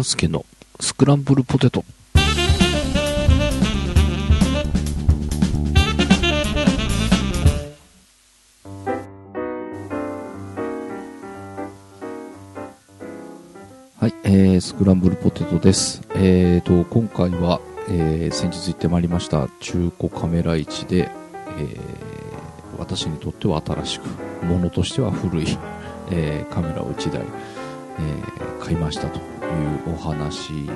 半助のスクランブルポテトはい、えー、スクランブルポテトです。えーと、今回は、えー、先日行ってまいりました中古カメラ市で、えー、私にとっては新しく、ものとしては古い、えー、カメラを1台、えー、買いましたというお話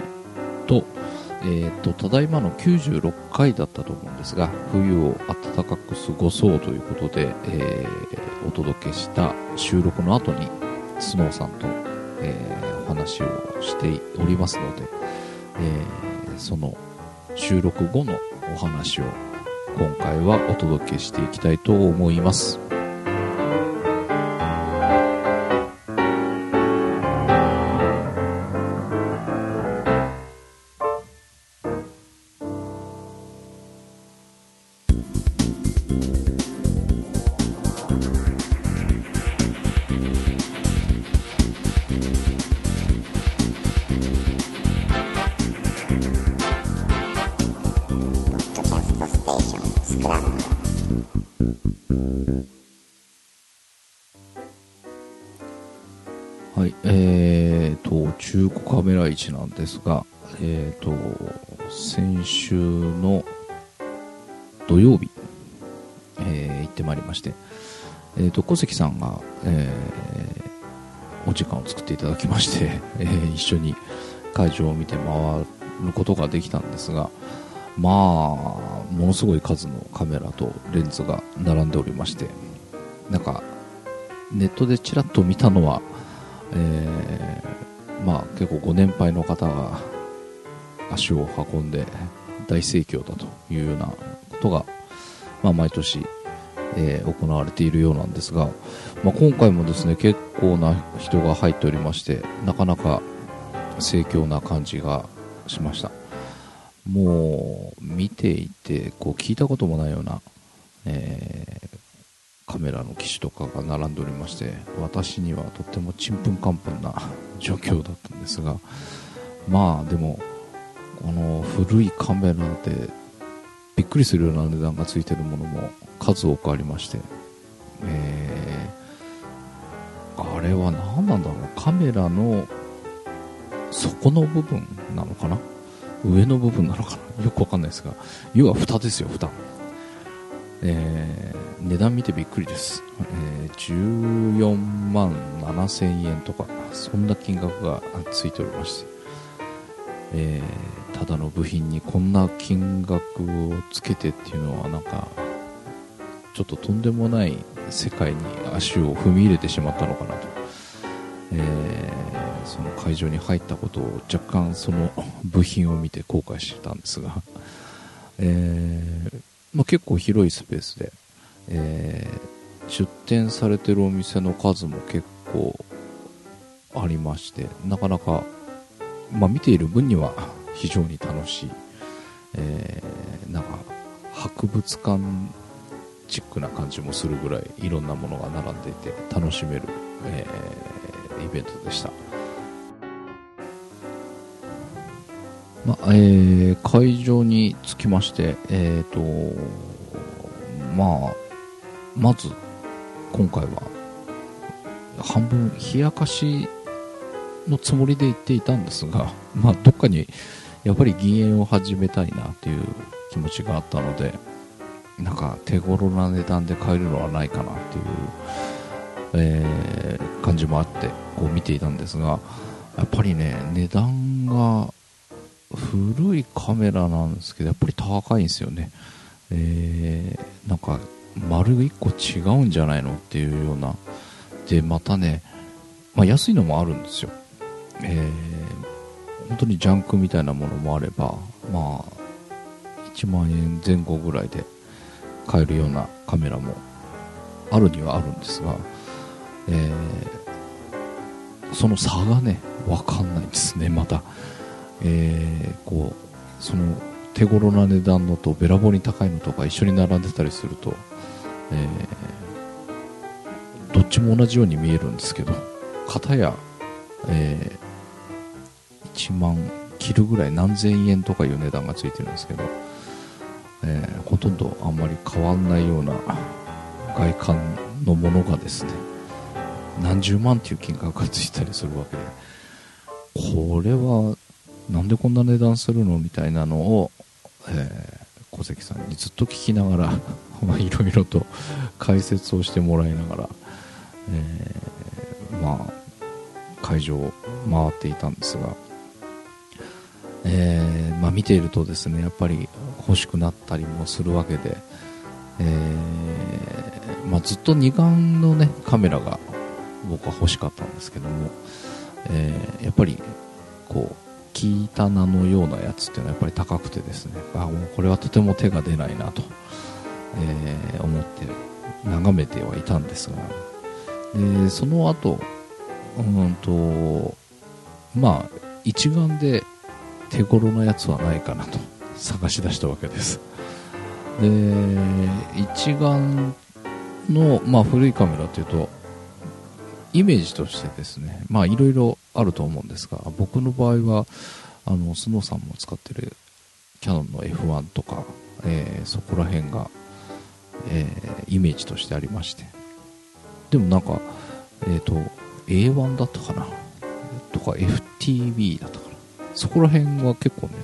と、えーと、ただいまの96回だったと思うんですが、冬を暖かく過ごそうということで、えー、お届けした収録の後に、スノーさんと、えーお話をしておりますので、えーその収録後のお話を今回はお届けしていきたいと思います。市なんですが、えーと、先週の土曜日、えー行ってまいりまして、えーと、小関さんが、えーお時間を作っていただきまして、えー一緒に会場を見て回ることができたんですが、まあ、ものすごい数のカメラとレンズが並んでおりまして、なんか、ネットでちらっと見たのは、えーまあ結構ご年配の方が足を運んで大盛況だというようなことが、まあ、毎年、えー行われているようなんですが、まあ、今回もですね結構な人が入っておりましてなかなか盛況な感じがしました。もう見ていてこう聞いたこともないような、えーカメラの機種とかが並んでおりまして私にはとってもちんぷんかんぷんな 状況だったんですがまあでもこの古いカメラでびっくりするような値段がついてるものも数多くありまして、えーあれは何なんだろう？カメラの底の部分なのかな？上の部分なのかな？よくわかんないですが要は蓋ですよ蓋。えー値段見てびっくりです、えー14万7000円とかそんな金額がついておりまして、えーただの部品にこんな金額をつけてっていうのはなんかちょっととんでもない世界に足を踏み入れてしまったのかなと、えーその会場に入ったことを若干その部品を見て後悔してたんですが、えーまあ、結構広いスペースで、えー出店されてるお店の数も結構ありましてなかなか、まあ、見ている分には 非常に楽しい、えーなんか博物館チックな感じもするぐらいいろんなものが並んでいて楽しめる、えーイベントでした。まあえー会場に着きまして、えーとまあ、まず今回は半分冷やかしのつもりで行っていたんですが、まあ、どっかにやっぱり銀塩を始めたいなという気持ちがあったのでなんか手頃な値段で買えるのはないかなっていう、えー感じもあってこう見ていたんですがやっぱりね値段が古いカメラなんですけどやっぱり高いんですよね、えーなんか丸1個違うんじゃないのっていうような。でまたね、まあ、安いのもあるんですよ、えー本当にジャンクみたいなものもあればまあ1万円前後ぐらいで買えるようなカメラもあるにはあるんですが、えーその差がね分かんないですねまた、えーこうその手頃な値段のとべらぼうに高いのとか一緒に並んでたりすると、えーどっちも同じように見えるんですけど片や、え1 1万切るぐらい何千円とかいう値段がついてるんですけど、えー、ほとんどあんまり変わんないような外観のものがですね何十万っていう金額がついたりするわけでこれはなんでこんな値段するのみたいなのを、えー、小関さんにずっと聞きながら いろいろと解説をしてもらいながら、えー、まあ会場を回っていたんですが、えー、まあ、見ているとですねやっぱり欲しくなったりもするわけで、え、まあ、ずっと二眼の、ね、カメラが僕は欲しかったんですけども、え、やっぱりこう聞いた名のようなやつっていうのはやっぱり高くてですね。あもうこれはとても手が出ないなと、えー、思って眺めてはいたんですが。でその後うんとまあ一眼で手頃なやつはないかなと。探し出したわけです。で一眼の、まあ、古いカメラというとイメージとしてですねまあいろいろあると思うんですが僕の場合はあのスノーさんも使ってるキャノンの F1 とか、えー、そこら辺が、えー、イメージとしてありまして。でもなんかえっ、ー、と A1 だったかな？とか FTV だったかな？そこら辺は結構ね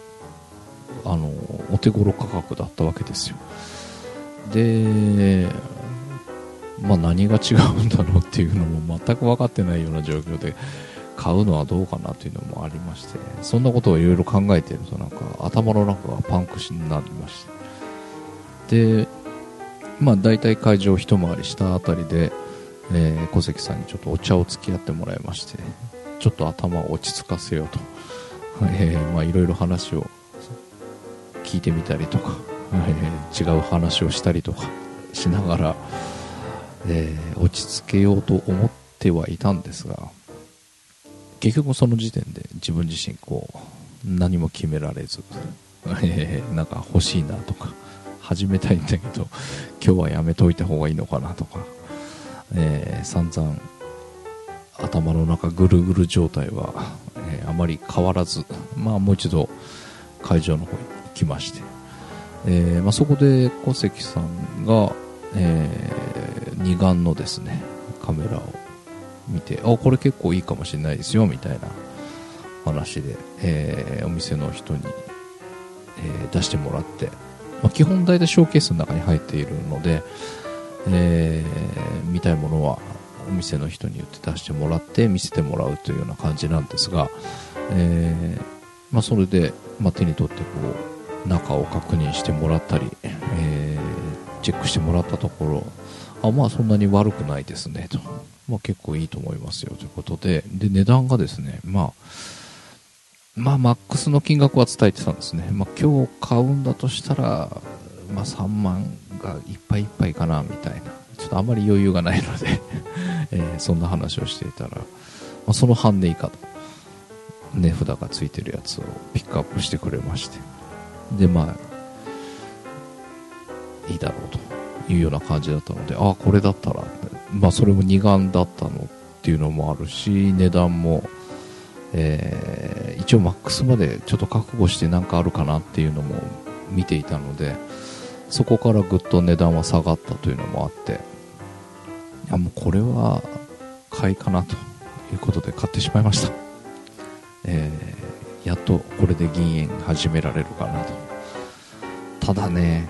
あのお手頃価格だったわけですよ。でまあ何が違うんだろうっていうのも全く分かってないような状況で買うのはどうかなというのもありましてそんなことをいろいろ考えてるとなんか頭の中がパンクしになりまして。でまあ大体会場一回りしたあたりでえー、小関さんにちょっとお茶を付き合ってもらいましてちょっと頭を落ち着かせようと、えー、まあいろいろ話を聞いてみたりとか、えー、違う話をしたりとかしながら、えー、落ち着けようと思ってはいたんですが結局その時点で自分自身こう何も決められず、えー、なんか欲しいなとか始めたいんだけど今日はやめといた方がいいのかなとかえー、散々頭の中ぐるぐる状態は、えー、あまり変わらず、まあ、もう一度会場の方に行きまして、えまあ、そこで小関さんが、えー、二眼のですねカメラを見てあこれ結構いいかもしれないですよみたいな話で、えー、お店の人に、えー、出してもらって、まあ、基本大体ショーケースの中に入っているので、えー、見たいものはお店の人に言って出してもらって見せてもらうというような感じなんですが、え、まあ、それで、まあ、手に取ってこう中を確認してもらったり、え、チェックしてもらったところあまあそんなに悪くないですね。と、まあ、結構いいと思いますよ。ということで。で値段がですねまあまあマックスの金額は伝えてたんですね、まあ、今日買うんだとしたら、まあ、3万がいっぱいいっぱいかなみたいな。ちょっとあまり余裕がないので。えー、そんな話をしていたら、まあ、その半値以下と。値札がついてるやつをピックアップしてくれまして。でまあいいだろうと。いうような感じだったのでああこれだったらまあそれも二眼だったのっていうのもあるし値段もえー、一応マックスまでちょっと覚悟してなんかあるかなっていうのも見ていたので、そこからぐっと値段は下がったというのもあっていやもうこれは買いかなということで買ってしまいました、えー、やっとこれで銀円始められるかなと。ただね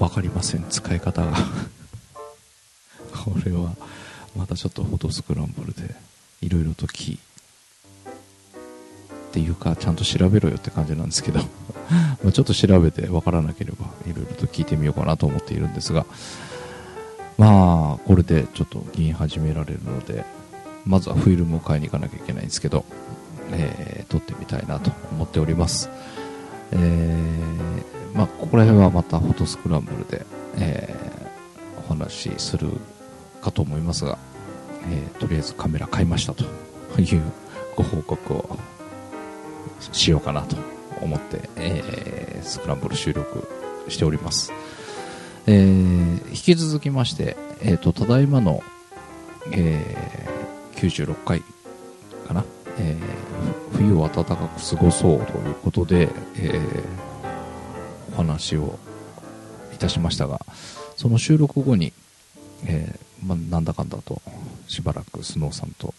分かりません。使い方が。これはまたちょっとフォトスクランブルでいろいろと聞っていうかちゃんと調べろよって感じなんですけど。まちょっと調べて分からなければいろいろと聞いてみようかなと思っているんですが。まあこれでちょっと議員始められるのでまずはフィルムを買いに行かなきゃいけないんですけど、えー、撮ってみたいなと思っております、えー、まあ、ここら辺はまたフォトスクランブルで、えー、お話しするかと思いますが、えー、とりあえずカメラ買いましたというご報告をしようかなと思って、えー、スクランブル収録しております。えー、引き続きまして、えーと、ただいまの、えー、96回かな、えー、冬を暖かく過ごそうということで、えーお話をいたしましたが、その収録後に、えーま、なんだかんだとしばらくスノーさんと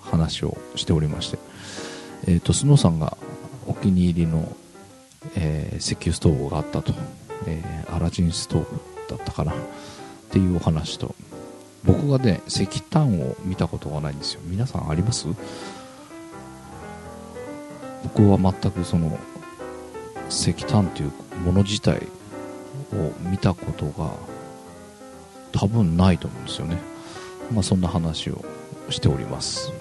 話をしておりまして、えー、とスノーさんがお気に入りの、えー石油ストーブがあったと、えーアラジンストーブだったかなっていうお話と僕がね石炭を見たことがないんですよ。皆さんあります？僕は全くその石炭というもの自体を見たことが多分ないと思うんですよね。まあそんな話をしております、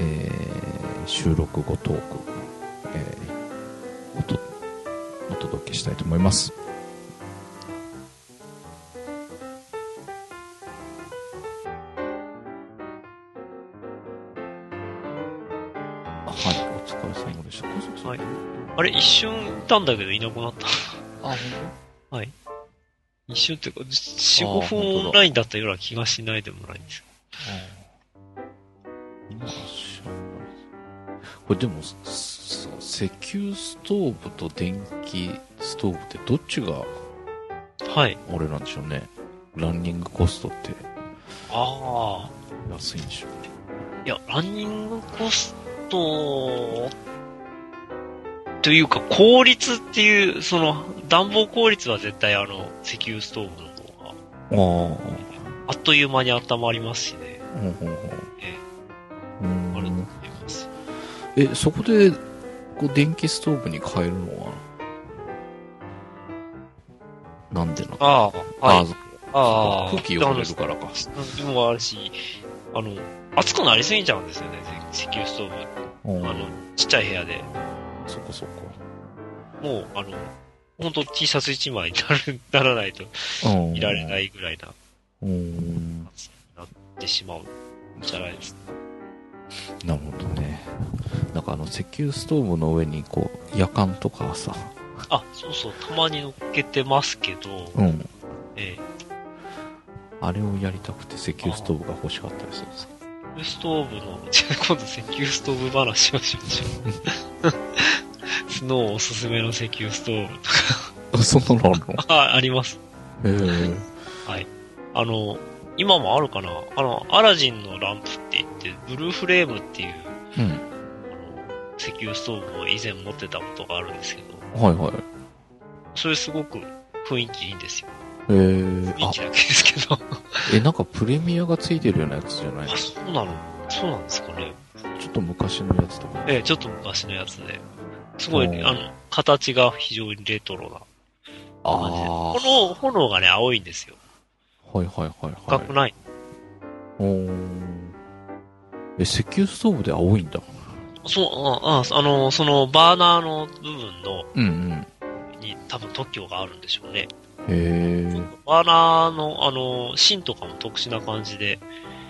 えー収録後トーク、えーおとお届けしたいと思います。あれ、一瞬いたんだけどいなくなった。あはい。一瞬っていうか、4、5あー本当だ分オンラインだったような気がしないでもないんですよ。今知らないこれでもす石油ストーブと電気ストーブってどっちがはい。あれなんでしょうねランニングコストってああ。安いんでしょういや、ランニングコスト、というか、効率っていう、その、暖房効率は絶対あの、石油ストーブの方が、ああっという間に温まりますしね。うほうほうえうーんあると思います。えそこでこう電気ストーブに変えるのはなんでなの？ああ、はい。あああ、空気汚れるからかでもあるし、あの、熱くなりすぎちゃうんですよね、石油ストーブ。うんあの、ちっちゃい部屋で。そこそこ。もう、あの、本当 T シャツ1枚になる、ならないとうん。いられないぐらいな、うーんなってしまうんじゃないですか。なるほどね。なんかあの石油ストーブの上にこう夜間とかさ。あ、そうそう、たまに乗っけてますけど、うん。ええ。あれをやりたくて石油ストーブが欲しかったりするんです石油ストーブの、じゃあ今度石油ストーブ話をしましょう。スノーおすすめの石油ストーブとあそんなのあるの？か、あ、あります。へえはい。あの、今もあるかな？あの、アラジンのランプって言って、ブルーフレームっていう、うんあの、石油ストーブを以前持ってたことがあるんですけど、はいはいそれすごく雰囲気いいんですよ。へえあ雰囲気だけですけど。えなんかプレミアがついてるようなやつじゃないあ、そうなの？そうなんですかね。ちょっと昔のやつとかええ、ちょっと昔のやつで。すごい、おーあの、形が非常にレトロなあ感じで。あ炎、炎がね、青いんですよ。はいはいはいはい赤くない。おーえ石油ストーブで青いんだそう、あ、ああの、その、バーナーの部分の、うんうんに多分特許があるんでしょうね。へえバーナーの、あの、芯とかも特殊な感じで、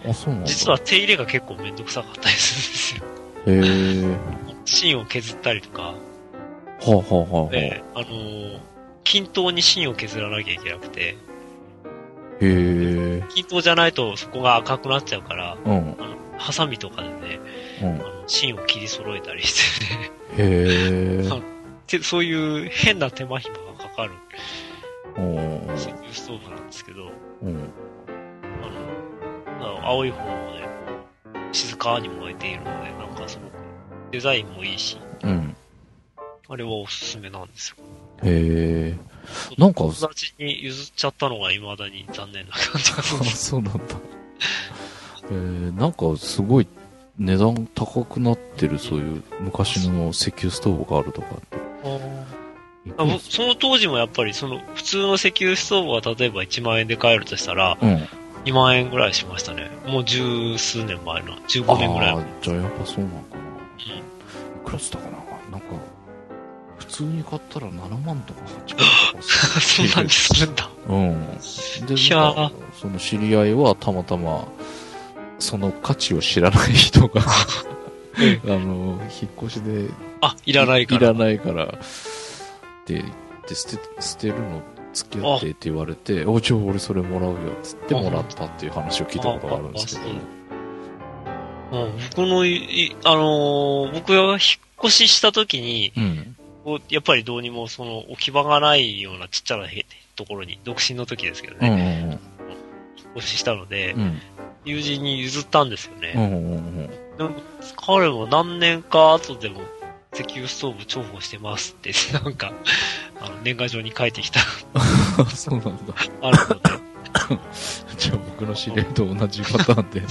あそうなんだ。実は手入れが結構めんどくさかったりするんですよ。へえ芯を削ったりとか、はあはあはあはあ。で、あの、均等に芯を削らなきゃいけなくて、へえ均等じゃないとそこが赤くなっちゃうから、うん。あの、ハサミとかでね、うん。あの、芯を切り揃えたりして。ね、へそういう変な手間暇がかかる石油ストーブなんですけど、うん。あの、青い方もね、こう静かに燃えているので、なんかすごくデザインもいいし、うん。あれはおすすめなんですよ。へえ。なんか友達に譲っちゃったのが未だに残念な感じがするあそうなんだ。えー、なんかすごい値段高くなってるそういう昔の石油ストーブがあるとかってあその当時もやっぱりその普通の石油ストーブが例えば1万円で買えるとしたらうん。2万円ぐらいしましたね。もう十数年前の、15年ぐらい前。あーじゃあやっぱそうなんかな。いくらつったかな？なんか普通に買ったら7万とか8万とかそんなにする。んだ。うん。でいその知り合いはたまたまその価値を知らない人が あえ。の引っ越しであ、いらないから。いらないからって言って捨て捨てるの付き合ってって言われておじゃあ俺それもらうよっつってもらったっていう話を聞いたことがあるんですけどああうん、僕のい、あのー僕が引っ越しした時に、うん。やっぱりどうにもその置き場がないようなちっちゃなへところに、独身の時ですけどうね、ん。引っ越ししたので、うん。友人に譲ったんですよね。うん。うん。でも彼も何年か後でも石油ストーブ重宝してますって、なんか、あの年賀状に書いてきた、そうなんだ。あるので、じゃあ僕の知り合いと同じパターンで。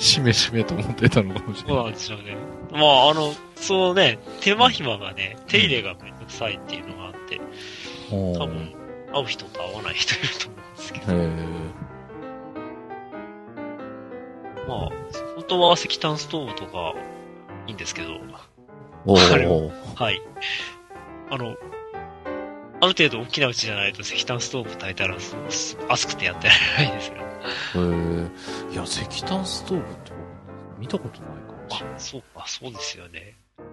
しめしめと思ってたのかもしれそうなんですよね。まあ、あの、そのね、手間暇がね、手入れがめんどくさいっていうのがあって、ほう多分、会う人と会わない人いると思うんですけど。まあ、本当は石炭ストーブとかいいんですけど、おあれお。はい。あの、ある程度大きなうちじゃないと石炭ストーブ炊いたら熱くてやってられないですよね。へえ。いや、石炭ストーブって僕見たことないかもしれないあ、。そうか、そうですよね。うんうん。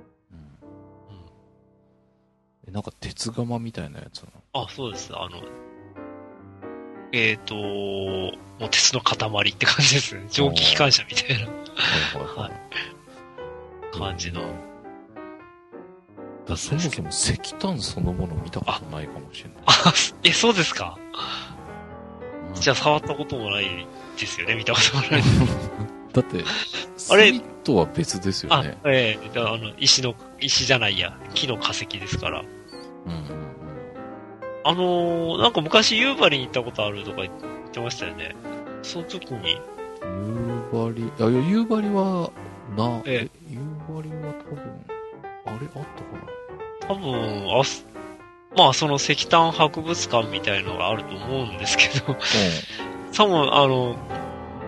えなんか鉄釜みたいなやつなの？あ、そうです。あの、えっ、と、もう鉄の塊って感じですね。蒸気機関車みたいなはいはい感じの。だそもそも石炭そのもの見たことないかもしれない。あ、え、そうですか？うんじゃあ触ったこともないですよね。見たこともない。だって、あれ？炭とは別ですよあね。、ええだあの、石の、石じゃないや、木の化石ですから。うんうんあのー、なんか昔夕張に行ったことあるとか言ってましたよね。その時に、うん。夕張、あ、いや、夕張は、な、え夕張は多分、あれあったかな？多分、あす、まあその石炭博物館みたいのがあると思うんですけど、多分あの、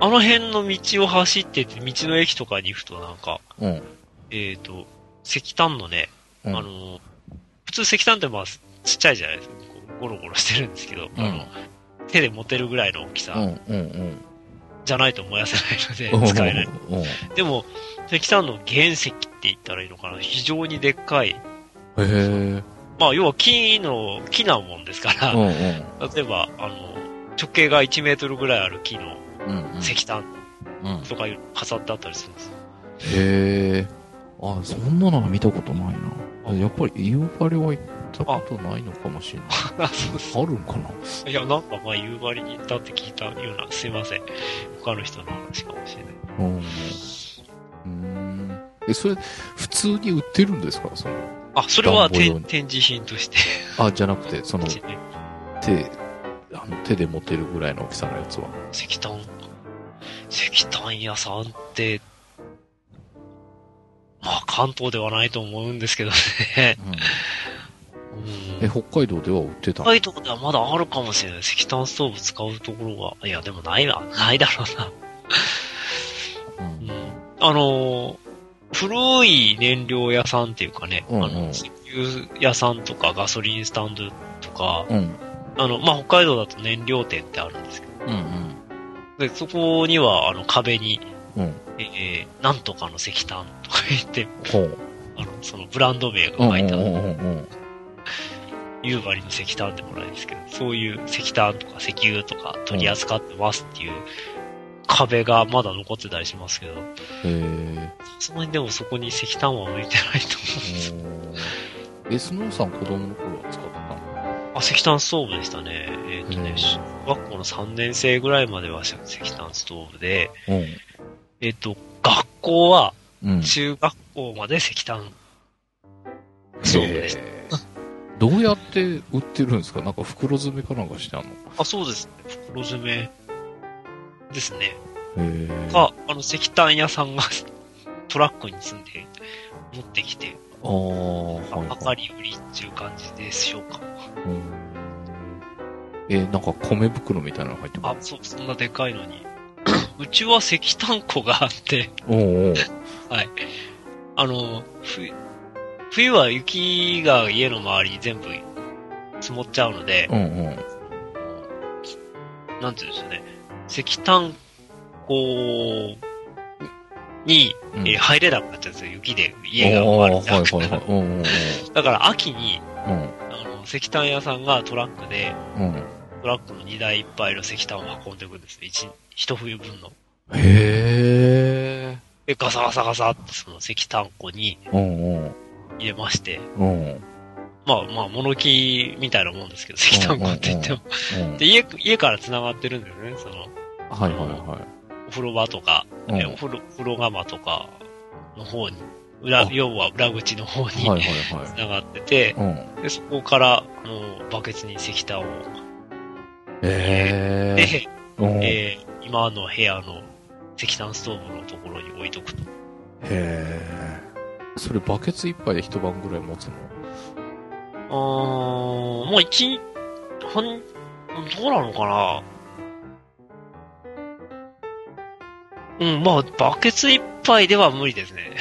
あの辺の道を走ってて、道の駅とかに行くとなんか、うん。うん。えっ、と、石炭のね、うんあの、普通石炭ってまあちっちゃいじゃないですか。ゴロゴロしてるんですけど、うんあの、手で持てるぐらいの大きさじゃないと燃やせないうん。ので、使えない。でも、石炭の原石って言ったらいいのかな非常にでっかい。へえ。まあ、要は木の、木なもんですから、うんうん。例えば、あの、直径が1メートルぐらいある木のうんうん。石炭うん。とか飾ってあったりするんです。へえ。あ、そんなのは見たことないあな。やっぱり夕張は行ったことないのかもしれない。あ。あるんかな？いや、なんかまあ、夕張に行ったって聞いたような、すいません。他の人の話かもしれない。うん。うーん。え、それ、普通に売ってるんですか？その、あ、それは展展示品として、あ、じゃなくて、その、手、あの、手で持てるぐらいの大きさのやつは。石炭、石炭屋さんって、まあ、関東ではないと思うんですけどね。うんえ、北海道では売ってた北海道ではまだあるかもしれない。石炭ストーブ使うところが。いや、でもないわ。ないだろうな。うんうん。あのー古い燃料屋さんっていうかね、うんうんあの、石油屋さんとかガソリンスタンドとか、うん。あの、まあ、北海道だと燃料店ってあるんですけど、うんで、そこには、あの、壁に、うん。うん。えー、なんとかの石炭とか言って。あの、そのブランド名がうんう書いてある、んうんうん。夕張の石炭でもないですけど、そういう石炭とか石油とか取り扱ってますっていう壁がまだ残ってたりしますけど、へえ。そのにでもそこに石炭は置いてないと思う。おーえ、スノーさん子供の頃は使ってたの？あ、石炭ストーブでしたね。えっ、とねうん、小学校の3年生ぐらいまでは石炭ストーブで、えっ、と、学校は。中学校まで石炭ストーブでした。どうやって売ってるんですか？なんか袋詰めかなんかしてあんの？あ、そうですね。袋詰めですね。か、あの、石炭屋さんがトラックに積んで持ってきて、ああ、はい量はい。り売りっていう感じでしょうか。うんえ、なんか米袋みたいなの入ってるあ、そう、そんなでかいのに。うちは石炭庫があって、おうおうはい。あの、冬、冬は雪が家の周りに全部積もっちゃうので、うんうん。なんていうんですかね、石炭庫に、うんえー入れなくなっちゃうんですよ、雪で家がああ周りにはいはいはい。うんうんだから秋に、うん。あの、石炭屋さんがトラックで、うん。うん。トラックの荷台いっぱいの石炭を運んでいくんですね。一、一冬分の。へえ。で、ガサガサガサってその石炭庫に。入れまして、うん。まあまあ物置みたいなもんですけど、石炭庫って言っても。うん。で、家、家から繋がってるんだよね、その、はいはいはお風呂場とか、い。うん。えお風呂、風呂釜とかの方に、裏あ、要は裏口の方はいにはいはい。繋がってて、うん。で、そこから、あの、バケツに石炭を、えで、え。ー今の部屋の石炭ストーブのところに置いとくと。え。それバケツ一杯で一晩ぐらい持つの？あー、まあ一日、半、どうなのかな？うん、まあ、バケツ一杯では無理ですね。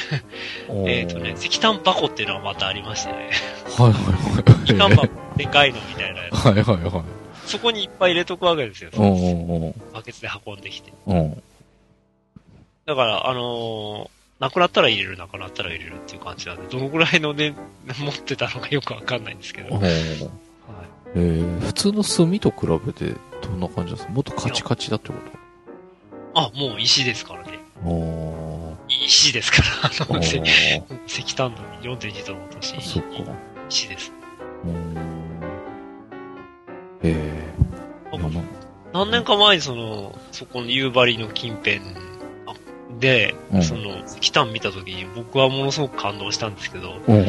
えっとね、。石炭箱っていうのはまたありましてね。はいはい石炭はい。箱、でかいのみたいなやつ。はいはいはい。そこにいっぱい入れとくわけですよ。うんうんうん。バケツで運んできて。うん。だから、あのーなくなったら入れる、なくなったら入れるっていう感じなんで、どのぐらいのね、持ってたのかよくわかんないんですけど。うんはいえー、普通の炭と比べてどんな感じなんですか？もっとカチカチだってこあ、もう石ですからね。石ですから、あの、石炭の4.2度の落とし、そっか。石です。え何年か前にその、そこの夕張の近辺で、うんその、石炭見た時に僕はものすごく感動したんですけど、うん。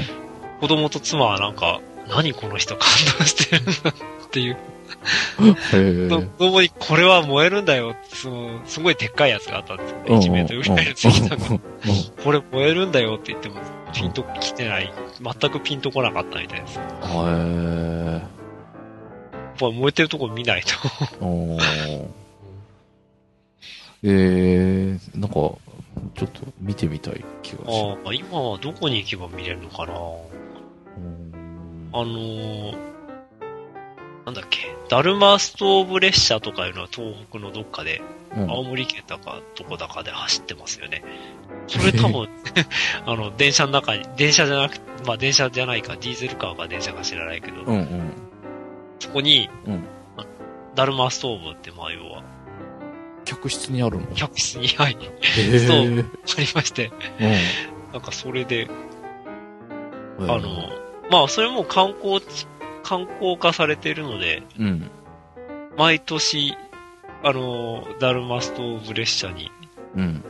子供と妻はなんか、何この人感動してるんだっていう。へ子ー。供にこれは燃えるんだよって、その、すごいでっかいやつがあったんですよね。うん1メートルぐらいの石炭が。うんこれ燃えるんだよって言っても、ピンと来てない。全くピンとこなかったみたいです。やへっぱ燃えてるとこ見ないと。ー。おー。えー、なんか、ちょっと見てみたい気がしああ、今はどこに行けば見れるのかなあのー、なんだっけ、ダルマストーブ列車とかいうのは東北のどっかで、うん。青森県だかどこだかで走ってますよね。それ多分、あの、電車の中に、電車じゃなくまあ電車じゃないか、ディーゼルカーか電車か知らないけど、うんうん。そこに、うんダルマストーブって、まあ要は、客室にあるの？客室に、はい、へストーー。ありまして、なんかそれで、うん。あの、まあそれも観光地、観光化されているので、うん。毎年、あの、ダルマストーブ列車に、うん。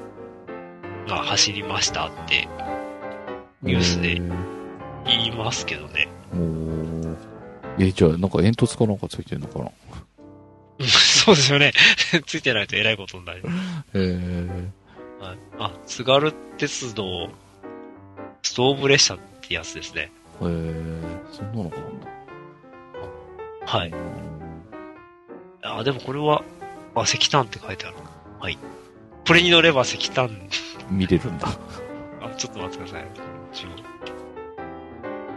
が走りましたってニュースで言いますけどね。え、じゃあ、なんか煙突かなんかついてんのかな？う んそうですよね。ついてないと偉いことになる。へえ。はい、あ、津軽鉄道、ストーブ列車ってやつですね。へえ、そんなのがあるんだ。はい。あ、でもこれは、あ、石炭って書いてある。はい。これに乗れば石炭、見れるんだ。あ、ちょっと待ってください。一応なん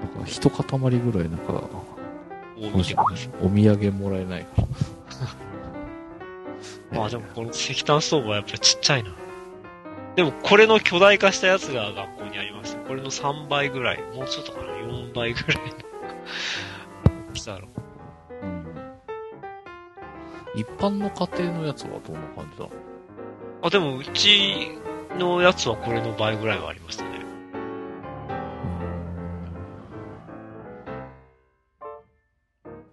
か、一塊ぐらい、なんか、こう見てください。お土産もらえないか あ、でもこの石炭ストーブはやっぱりちっちゃいな。でもこれの巨大化したやつが学校にありました。これの3倍ぐらい。もうちょっとかな ?4 倍ぐらいの大きさだろ。ら。うん。一般の家庭のやつはどんな感じだ？あ、でもうちのやつはこれの倍ぐらいはありましたね。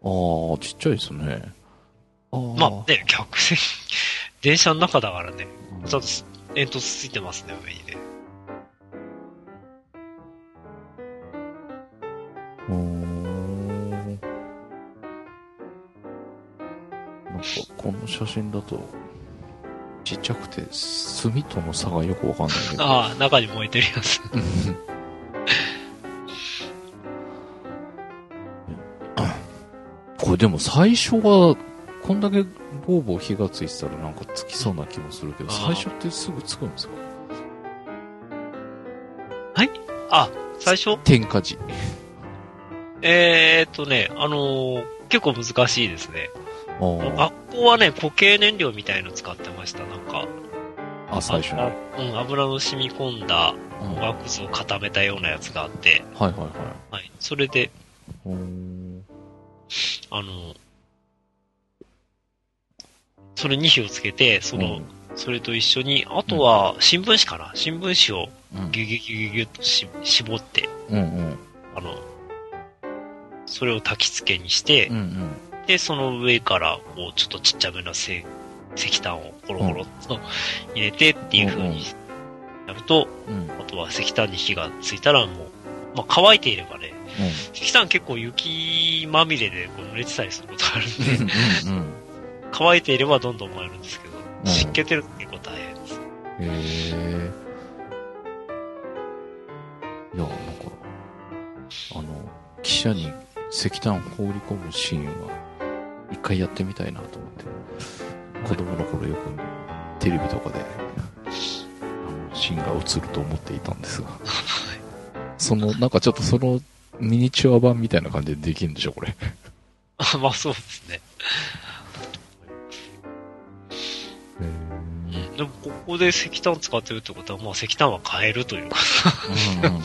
ああ、ちっちゃいですね。あーまあね、客船、電車の中だからね。うんちゃんと煙突ついてますね、上にね。ちゃくて、炭との差がよくわかんないけど。ああ、中に燃えてるやつ。これでも最初は、こんだけボーボー火がついてたらなんかつきそうな気もするけど、最初ってすぐつくんですか？あ、最初？点火時。えーっとね、あのー結構難しいですね。学校はね、固形燃料みたいの使ってました。なんか、あ、最初に。あうん、油の染み込んだうんおがくずを固めたようなやつがあって、はいはいはい。はい。それで、あの、それに火をつけて、その、それと一緒に、あとは新聞紙かな。新聞紙をうんギュギュギュギュギュッとし絞って、うんうんあの、それを焚き付けにして、うんうんで、その上から、こう、ちょっとちっちゃめの石石炭をコロコロっと入れてっていう風にやると、うん。あとは石炭に火がついたらもう、まあ乾いていればね、石炭結構雪まみれでこう濡れてたりすることがあるんで、うんうん乾いていればどんどん燃えるんですけど、ん。湿気てると結構大変です。へえいやなんかあの汽車に石炭放り込むシーンは一回やってみたいなと思って子供の頃よくテレビとかであのシーンが映ると思っていたんですが。そのなんかちょっとそのミニチュア版みたいな感じでできるんでしょこれ。あ まあそうですね。でもここで石炭使ってるってことは、まあ石炭は買えるというか、うんうんうん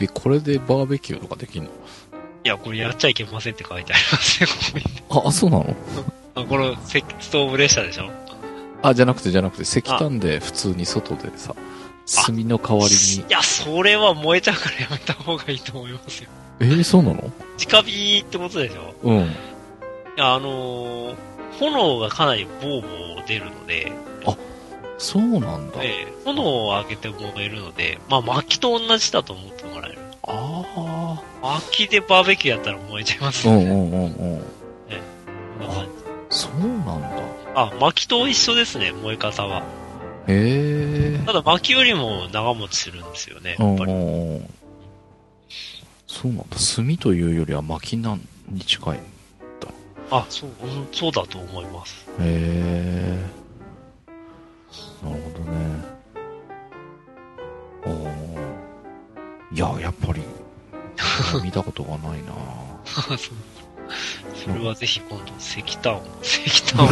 えこれでバーベキューとかできんの？いや、これやっちゃいけませんって書いてありますね、ここに。ああそうなの？あ この石ストーブ列車でしょ？あ、じゃなくてじゃなくて、石炭で普通に外でさ、炭の代わりに。いや、それは燃えちゃうからやめた方がいいと思いますよ。えー、そうなの？直火ってことでしょ？うん。いや、あのー炎がかなりボーボー出るので、そうなんだ。ええ炎を上げて燃えるので、まあ薪と同じだと思ってもらえる。あ薪でバーベキューやったら燃えちゃいますあ。う。んうんうんうん。そうなんだ。あ、薪と一緒ですね、燃え方は。へえ。ただ薪よりも長持ちするんですよね、やっぱり。そうなんだ。炭というよりは薪なんに近い。へあ、そう、うんそうだと思います。え。なるほどね。おーいや、やっぱり、見たことがないなそう それはぜひ今度石炭を、石炭を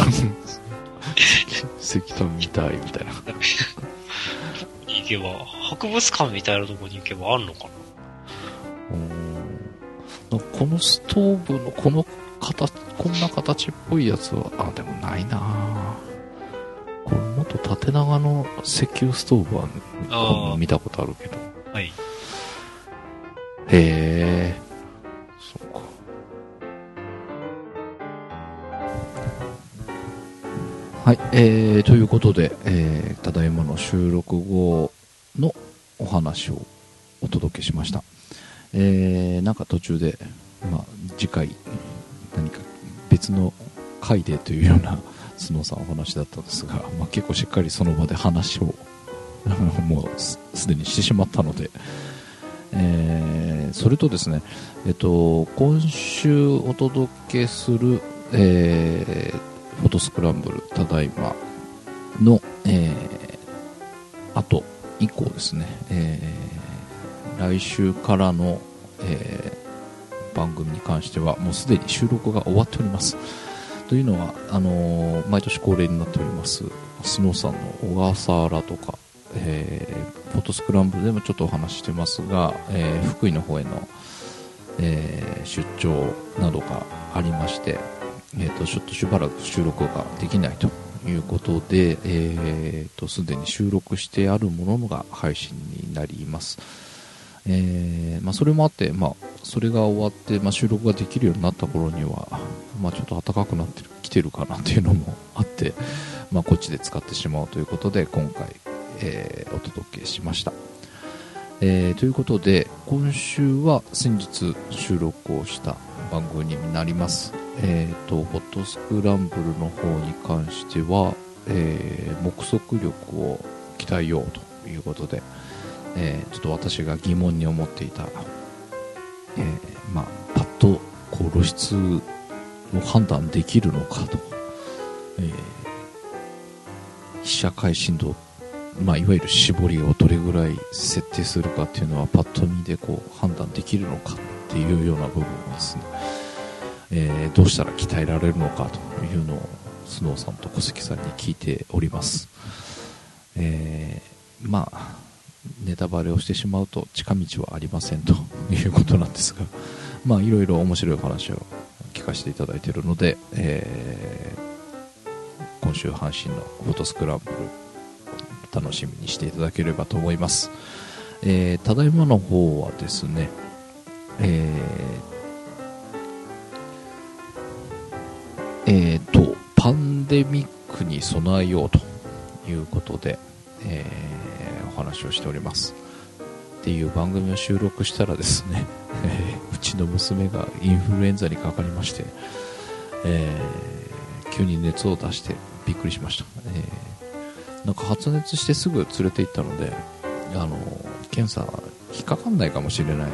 石炭見たいみたいな。に行けば、博物館みたいなところに行けばあるのかなうんこのストーブのこの形、こんな形っぽいやつは、あ、でもないなこれもっと縦長の石油ストーブは、見たことあるけど。はい。へえ。はい、えー、ということで、えー、ただいまの収録後のお話をお届けしました。えー、なんか途中で、まあ、次回、何か別の回でというような、スノーさんお話だったんですが、まあ、結構しっかりその場で話を、もうすすでにしてしまったので、えーそれとですね、えっと、今週お届けする、えーフォトスクランブルただいまの、えー、後以降ですね、えー来週からの、えー番組に関してはもうすでに収録が終わっております。というのは、あのー毎年恒例になっております、スノーさんの小笠原とか、えーフォトスクランブルでもちょっとお話ししてますが、えー福井の方への、えー出張などがありまして、えー、とちょっとしばらく収録ができないということで、えー、とすでに収録してあるものが配信になります。えーまあ、それもあって、まあ、それが終わって、まあ、収録ができるようになった頃には、まあ、ちょっと暖かくなってきてるかなっていうのもあって、まあ、こっちで使ってしまうということで今回、えーお届けしました、えーということで今週は先日収録をした番組になりますえっ、とフォトスクランブルの方に関しては、えー目測力を鍛えようということで、えーちょっと私が疑問に思っていた、えーまあ、パッとこう露出を判断できるのかと、えー被写界深度、まあ、いわゆる絞りをどれぐらい設定するかっていうのはパッと見でこう判断できるのかっていうような部分ですね、えーどうしたら鍛えられるのかというのをスノーさんと小関さんに聞いております、えーまあネタバレをしてしまうと近道はありませんということなんですがまあいろいろ面白い話を聞かせていただいているので、えー今週阪神のフォトスクランブル楽しみにしていただければと思います、えー、ただいまの方はですね、えー、えー、とパンデミックに備えようということで、えー、お話をしております。っていう番組を収録したらですね、え うちの娘がインフルエンザにかかりまして、えー、急に熱を出してびっくりしました、えー、なんか発熱してすぐ連れて行ったのであの検査引っかかんないかもしれないなん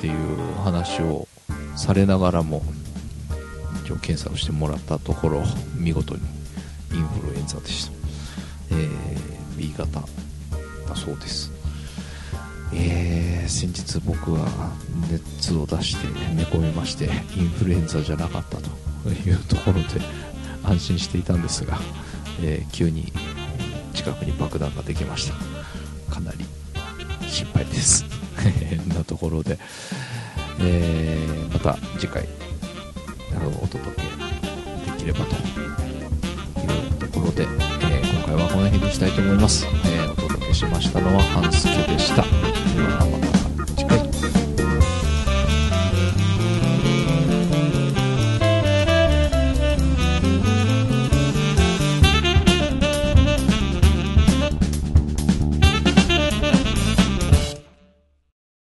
ていう話をされながらも一応検査をしてもらったところ見事にインフルエンザでした、えー、B 型だそうです。えー、先日僕は熱を出して寝込みましてインフルエンザじゃなかったというところで安心していたんですが、えー、急に近くに爆弾ができました。かなり心配です。なところで、えー、また次回お届けできればというところで、えー、今回はこの辺にしたいと思います、えー、お届けしましたのは半助でした。